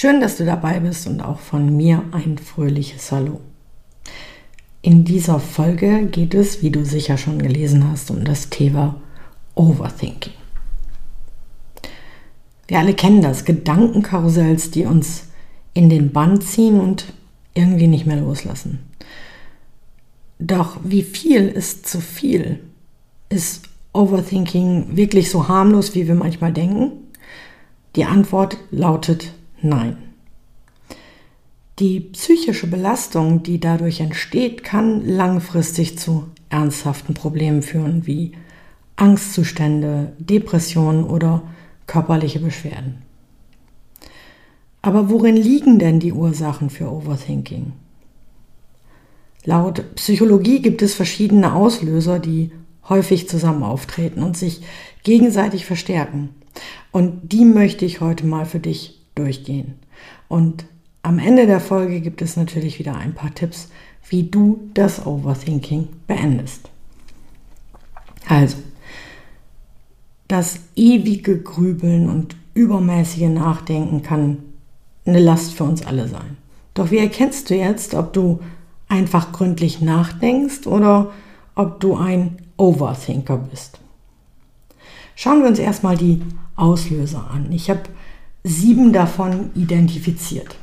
Schön, dass du dabei bist und auch von mir ein fröhliches Hallo. In dieser Folge geht es, wie du sicher schon gelesen hast, um das Thema Overthinking. Wir alle kennen das, Gedankenkarussells, die uns in den Bann ziehen und irgendwie nicht mehr loslassen. Doch wie viel ist zu viel? Ist Overthinking wirklich so harmlos, wie wir manchmal denken? Die Antwort lautet Nein. Die psychische Belastung, die dadurch entsteht, kann langfristig zu ernsthaften Problemen führen, wie Angstzustände, Depressionen oder körperliche Beschwerden. Aber worin liegen denn die Ursachen für Overthinking? Laut Psychologie gibt es verschiedene Auslöser, die häufig zusammen auftreten und sich gegenseitig verstärken. Und die möchte ich heute mal für dich durchgehen. Und am Ende der Folge gibt es natürlich wieder ein paar Tipps, wie du das Overthinking beendest. Also, das ewige Grübeln und übermäßige Nachdenken kann eine Last für uns alle sein. Doch wie erkennst du jetzt, ob du einfach gründlich nachdenkst oder ob du ein Overthinker bist? Schauen wir uns erstmal die Auslöser an. Ich habe sieben davon identifiziert.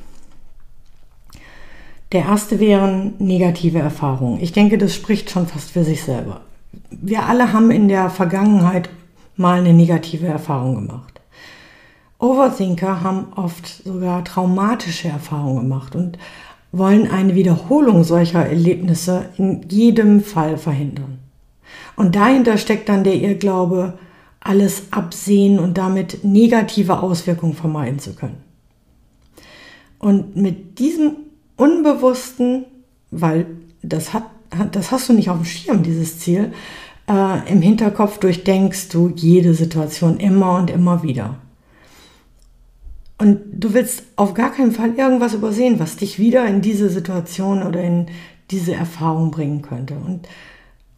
Der erste wären negative Erfahrungen. Ich denke, das spricht schon fast für sich selber. Wir alle haben in der Vergangenheit mal eine negative Erfahrung gemacht. Overthinker haben oft sogar traumatische Erfahrungen gemacht und wollen eine Wiederholung solcher Erlebnisse in jedem Fall verhindern. Und dahinter steckt dann der Irrglaube, alles absehen und damit negative Auswirkungen vermeiden zu können. Und mit diesem Unbewussten, weil das, hat, das hast du nicht auf dem Schirm, dieses Ziel, äh, im Hinterkopf durchdenkst du jede Situation immer und immer wieder. Und du willst auf gar keinen Fall irgendwas übersehen, was dich wieder in diese Situation oder in diese Erfahrung bringen könnte. Und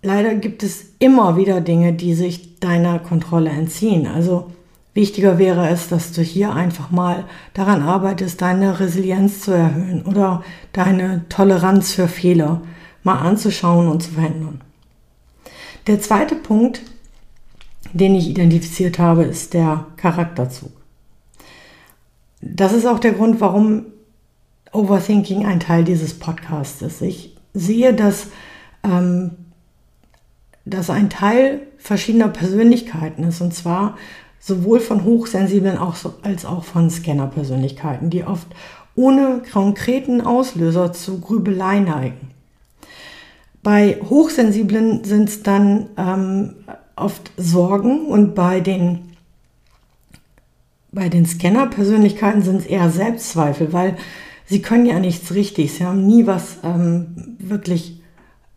leider gibt es immer wieder Dinge, die sich deiner Kontrolle entziehen. Also wichtiger wäre es, dass du hier einfach mal daran arbeitest, deine Resilienz zu erhöhen oder deine Toleranz für Fehler mal anzuschauen und zu verändern. Der zweite Punkt, den ich identifiziert habe, ist der Charakterzug. Das ist auch der Grund, warum Overthinking ein Teil dieses Podcasts ist. Ich sehe, dass ähm, das ein Teil verschiedener Persönlichkeiten ist, und zwar sowohl von Hochsensiblen als auch von Scanner-Persönlichkeiten, die oft ohne konkreten Auslöser zu Grübelei neigen. Bei Hochsensiblen sind es dann ähm, oft Sorgen und bei den, bei den Scanner-Persönlichkeiten sind es eher Selbstzweifel, weil sie können ja nichts richtig. Sie haben nie was ähm, wirklich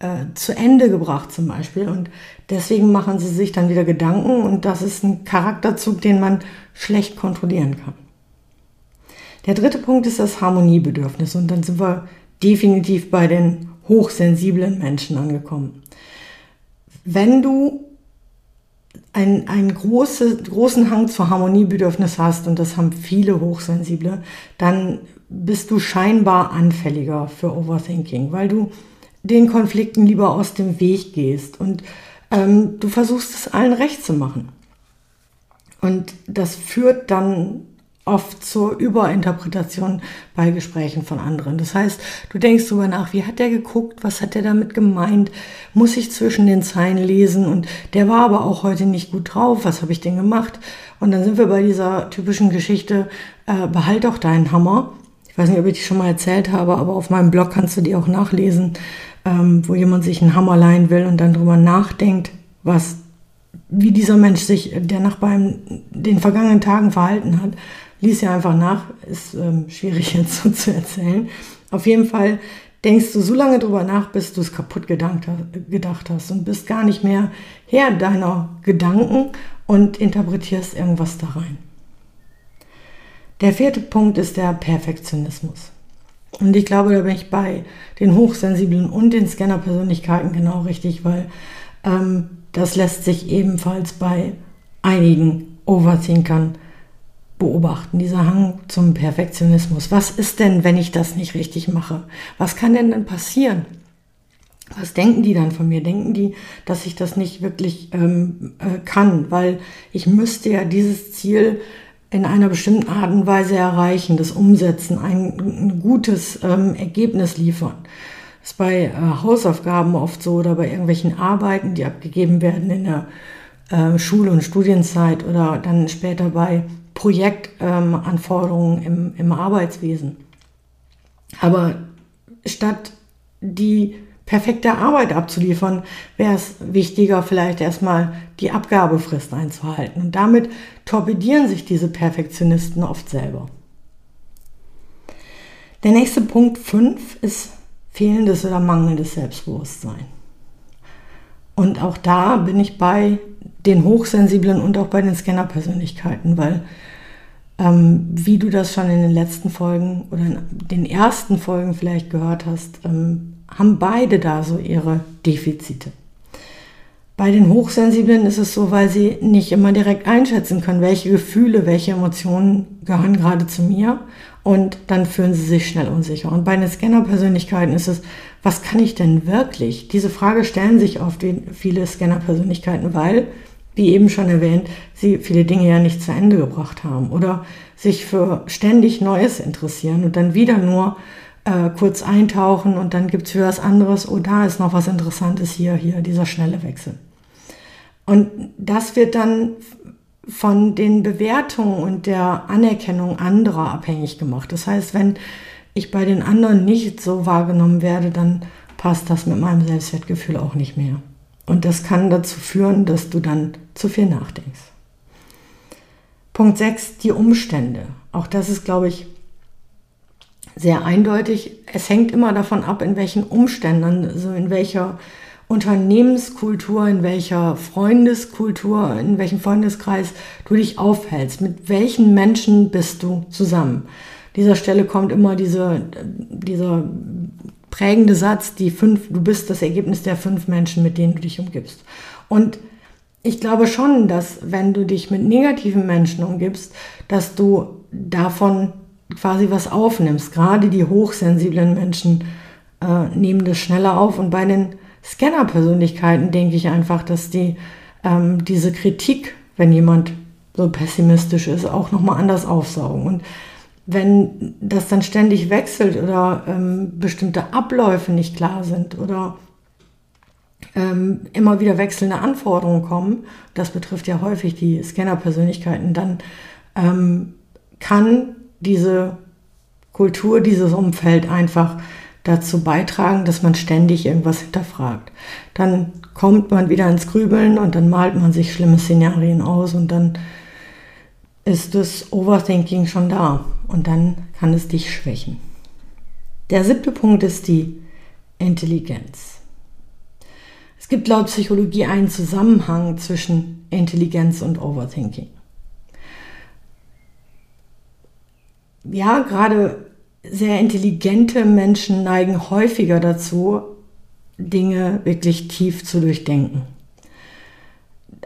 äh, zu Ende gebracht zum Beispiel und deswegen machen sie sich dann wieder Gedanken und das ist ein Charakterzug, den man schlecht kontrollieren kann. Der dritte Punkt ist das Harmoniebedürfnis und dann sind wir definitiv bei den hochsensiblen Menschen angekommen. Wenn du einen, einen große, großen Hang zur Harmoniebedürfnis hast, und das haben viele Hochsensible, dann bist du scheinbar anfälliger für Overthinking, weil du den Konflikten lieber aus dem Weg gehst und ähm, du versuchst es allen recht zu machen. Und das führt dann oft zur Überinterpretation bei Gesprächen von anderen. Das heißt, du denkst darüber nach, wie hat der geguckt, was hat der damit gemeint, muss ich zwischen den Zeilen lesen und der war aber auch heute nicht gut drauf, was habe ich denn gemacht? Und dann sind wir bei dieser typischen Geschichte, äh, behalt doch deinen Hammer. Ich weiß nicht, ob ich die schon mal erzählt habe, aber auf meinem Blog kannst du die auch nachlesen, ähm, wo jemand sich einen Hammer leihen will und dann drüber nachdenkt, was wie dieser Mensch sich, der nach beim den vergangenen Tagen verhalten hat, lies ja einfach nach, ist ähm, schwierig jetzt so zu erzählen. Auf jeden Fall denkst du so lange drüber nach, bis du es kaputt gedacht, gedacht hast und bist gar nicht mehr Herr deiner Gedanken und interpretierst irgendwas da rein. Der vierte Punkt ist der Perfektionismus. Und ich glaube, da bin ich bei den Hochsensiblen und den Scanner-Persönlichkeiten genau richtig, weil ähm, das lässt sich ebenfalls bei einigen Overthinkern beobachten, dieser Hang zum Perfektionismus. Was ist denn, wenn ich das nicht richtig mache? Was kann denn dann passieren? Was denken die dann von mir? Denken die, dass ich das nicht wirklich ähm, äh, kann? Weil ich müsste ja dieses Ziel in einer bestimmten Art und Weise erreichen, das Umsetzen, ein, gutes ähm, Ergebnis liefern. Das ist bei äh, Hausaufgaben oft so oder bei irgendwelchen Arbeiten, die abgegeben werden in der äh, Schule- und Studienzeit oder dann später bei Projektanforderungen ähm, im, im Arbeitswesen. Aber statt die perfekte Arbeit abzuliefern, wäre es wichtiger, vielleicht erstmal die Abgabefrist einzuhalten. Und damit torpedieren sich diese Perfektionisten oft selber. Der nächste Punkt 5 ist fehlendes oder mangelndes Selbstbewusstsein. Und auch da bin ich bei den Hochsensiblen und auch bei den Scanner-Persönlichkeiten, weil ähm, wie du das schon in den letzten Folgen oder in den ersten Folgen vielleicht gehört hast, ähm, haben beide da so ihre Defizite. Bei den Hochsensiblen ist es so, weil sie nicht immer direkt einschätzen können, welche Gefühle, welche Emotionen gehören gerade zu mir und dann fühlen sie sich schnell unsicher. Und bei den Scanner-Persönlichkeiten ist es, was kann ich denn wirklich? Diese Frage stellen sich oft viele Scanner-Persönlichkeiten, weil wie eben schon erwähnt, sie viele Dinge ja nicht zu Ende gebracht haben oder sich für ständig Neues interessieren und dann wieder nur äh, kurz eintauchen und dann gibt's wieder was anderes, oh, da ist noch was Interessantes hier, hier, dieser schnelle Wechsel. Und das wird dann von den Bewertungen und der Anerkennung anderer abhängig gemacht. Das heißt, wenn ich bei den anderen nicht so wahrgenommen werde, dann passt das mit meinem Selbstwertgefühl auch nicht mehr. Und das kann dazu führen, dass du dann zu viel nachdenkst. Punkt 6, die Umstände. Auch das ist, glaube ich, sehr eindeutig. Es hängt immer davon ab, in welchen Umständen, also in welcher Unternehmenskultur, in welcher Freundeskultur, in welchem Freundeskreis du dich aufhältst. Mit welchen Menschen bist du zusammen? dieser Stelle kommt immer diese, dieser prägende Satz, die fünf, du bist das Ergebnis der fünf Menschen, mit denen du dich umgibst. Und ich glaube schon, dass wenn du dich mit negativen Menschen umgibst, dass du davon quasi was aufnimmst. Gerade die hochsensiblen Menschen äh, nehmen das schneller auf. Und bei den Scanner-Persönlichkeiten denke ich einfach, dass die ähm, diese Kritik, wenn jemand so pessimistisch ist, auch nochmal anders aufsaugen. Und wenn das dann ständig wechselt oder ähm, bestimmte Abläufe nicht klar sind oder ähm, immer wieder wechselnde Anforderungen kommen, das betrifft ja häufig die Scanner-Persönlichkeiten, dann ähm, kann diese Kultur, dieses Umfeld einfach dazu beitragen, dass man ständig irgendwas hinterfragt. Dann kommt man wieder ins Grübeln und dann malt man sich schlimme Szenarien aus und dann ist das Overthinking schon da und dann kann es dich schwächen. Der siebte Punkt ist die Intelligenz. Es gibt laut Psychologie einen Zusammenhang zwischen Intelligenz und Overthinking. Ja, gerade sehr intelligente Menschen neigen häufiger dazu, Dinge wirklich tief zu durchdenken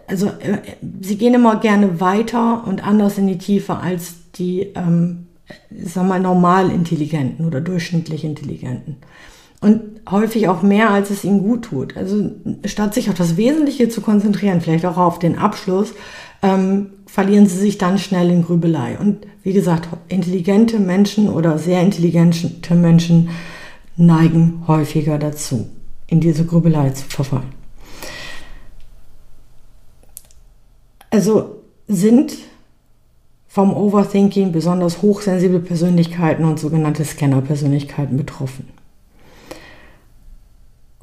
also äh, sie gehen immer gerne weiter und anders in die Tiefe als die, ähm, sag mal, normal Intelligenten oder durchschnittlich Intelligenten. Und häufig auch mehr, als es ihnen gut tut. Also statt sich auf das Wesentliche zu konzentrieren, vielleicht auch auf den Abschluss, ähm, verlieren sie sich dann schnell in Grübelei. Und wie gesagt, intelligente Menschen oder sehr intelligente Menschen neigen häufiger dazu, in diese Grübelei zu verfallen. Also sind vom Overthinking besonders hochsensible Persönlichkeiten und sogenannte Scanner-Persönlichkeiten betroffen.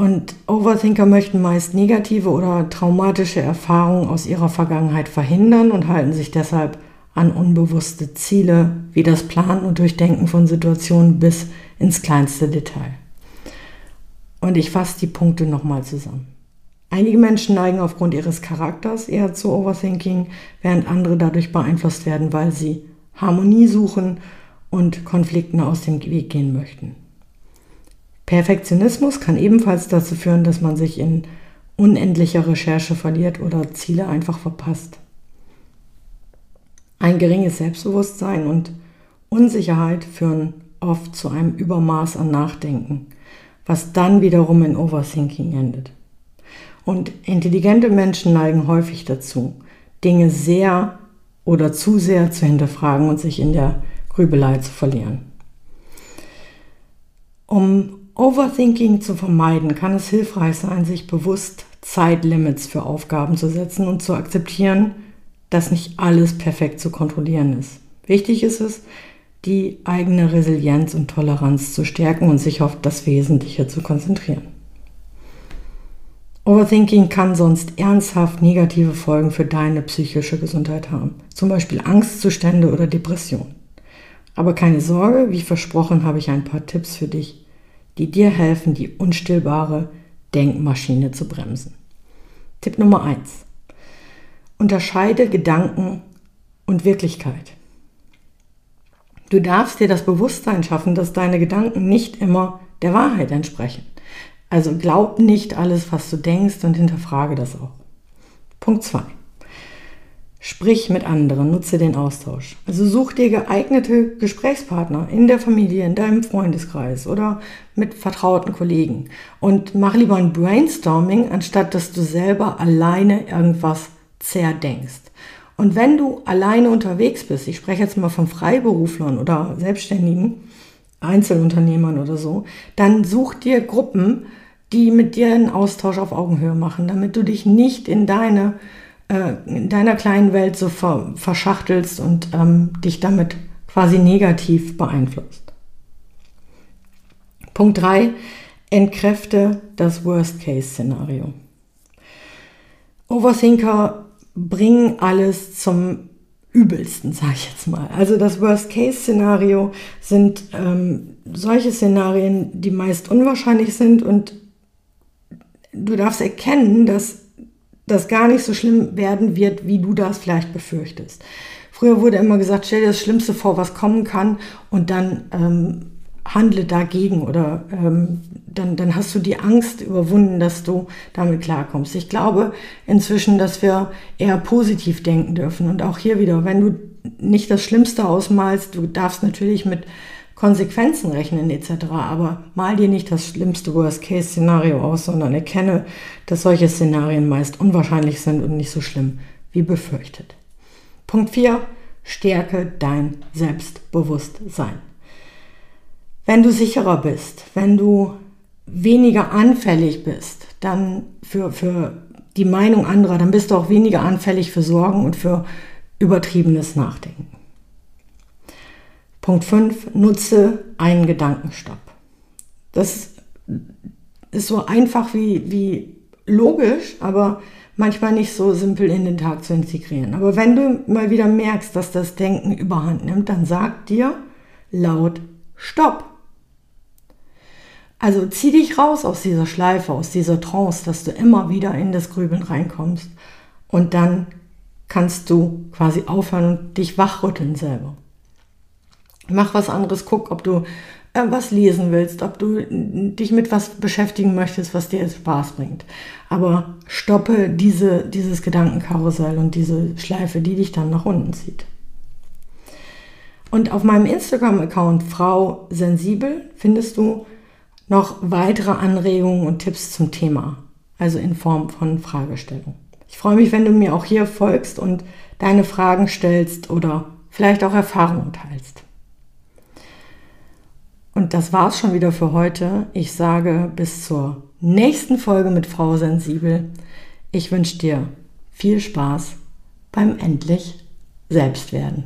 Und Overthinker möchten meist negative oder traumatische Erfahrungen aus ihrer Vergangenheit verhindern und halten sich deshalb an unbewusste Ziele wie das Planen und Durchdenken von Situationen bis ins kleinste Detail. Und ich fasse die Punkte nochmal zusammen. Einige Menschen neigen aufgrund ihres Charakters eher zu Overthinking, während andere dadurch beeinflusst werden, weil sie Harmonie suchen und Konflikten aus dem Weg gehen möchten. Perfektionismus kann ebenfalls dazu führen, dass man sich in unendlicher Recherche verliert oder Ziele einfach verpasst. Ein geringes Selbstbewusstsein und Unsicherheit führen oft zu einem Übermaß an Nachdenken, was dann wiederum in Overthinking endet. Und intelligente Menschen neigen häufig dazu, Dinge sehr oder zu sehr zu hinterfragen und sich in der Grübelei zu verlieren. Um Overthinking zu vermeiden, kann es hilfreich sein, sich bewusst Zeitlimits für Aufgaben zu setzen und zu akzeptieren, dass nicht alles perfekt zu kontrollieren ist. Wichtig ist es, die eigene Resilienz und Toleranz zu stärken und sich auf das Wesentliche zu konzentrieren. Overthinking kann sonst ernsthaft negative Folgen für deine psychische Gesundheit haben, zum Beispiel Angstzustände oder Depressionen. Aber keine Sorge, wie versprochen habe ich ein paar Tipps für dich, die dir helfen, die unstillbare Denkmaschine zu bremsen. Tipp Nummer 1. Unterscheide Gedanken und Wirklichkeit. Du darfst dir das Bewusstsein schaffen, dass deine Gedanken nicht immer der Wahrheit entsprechen. Also glaub nicht alles, was du denkst und hinterfrage das auch. Punkt 2. Sprich mit anderen, nutze den Austausch. Also such dir geeignete Gesprächspartner in der Familie, in deinem Freundeskreis oder mit vertrauten Kollegen. Und mach lieber ein Brainstorming, anstatt dass du selber alleine irgendwas zerdenkst. Und wenn du alleine unterwegs bist, ich spreche jetzt mal von Freiberuflern oder Selbstständigen, Einzelunternehmern oder so, dann such dir Gruppen, die mit dir einen Austausch auf Augenhöhe machen, damit du dich nicht in deine äh, in deiner kleinen Welt so ver verschachtelst und ähm, dich damit quasi negativ beeinflusst. Punkt 3. Entkräfte das Worst-Case-Szenario. Overthinker bringen alles zum übelsten, sage ich jetzt mal. Also das Worst-Case-Szenario sind ähm, solche Szenarien, die meist unwahrscheinlich sind und du darfst erkennen, dass das gar nicht so schlimm werden wird, wie du das vielleicht befürchtest. Früher wurde immer gesagt, stell dir das Schlimmste vor, was kommen kann und dann ähm, handle dagegen oder ähm, dann, dann hast du die Angst überwunden, dass du damit klarkommst. Ich glaube inzwischen, dass wir eher positiv denken dürfen und auch hier wieder, wenn du nicht das Schlimmste ausmalst, du darfst natürlich mit Konsequenzen rechnen etc. Aber mal dir nicht das schlimmste Worst-Case-Szenario aus, sondern erkenne, dass solche Szenarien meist unwahrscheinlich sind und nicht so schlimm wie befürchtet. Punkt 4. Stärke dein Selbstbewusstsein. Wenn du sicherer bist, wenn du weniger anfällig bist, dann für, für die Meinung anderer, dann bist du auch weniger anfällig für Sorgen und für übertriebenes Nachdenken. Punkt 5, nutze einen Gedankenstopp. Das ist so einfach wie, wie logisch, aber manchmal nicht so simpel in den Tag zu integrieren. Aber wenn du mal wieder merkst, dass das Denken überhand nimmt, dann sag dir laut Stopp. Also zieh dich raus aus dieser Schleife, aus dieser Trance, dass du immer wieder in das Grübeln reinkommst. Und dann kannst du quasi aufhören und dich wachrütteln selber. Mach was anderes, guck, ob du äh, was lesen willst, ob du dich mit was beschäftigen möchtest, was dir Spaß bringt. Aber stoppe diese, dieses Gedankenkarussell und diese Schleife, die dich dann nach unten zieht. Und auf meinem Instagram-Account Frau Sensibel findest du noch weitere Anregungen und Tipps zum Thema, also in Form von Fragestellungen. Ich freue mich, wenn du mir auch hier folgst und deine Fragen stellst oder vielleicht auch Erfahrungen teilst. Und das war's schon wieder für heute. Ich sage bis zur nächsten Folge mit Frau Sensibel. Ich wünsche dir viel Spaß beim endlich Selbstwerden.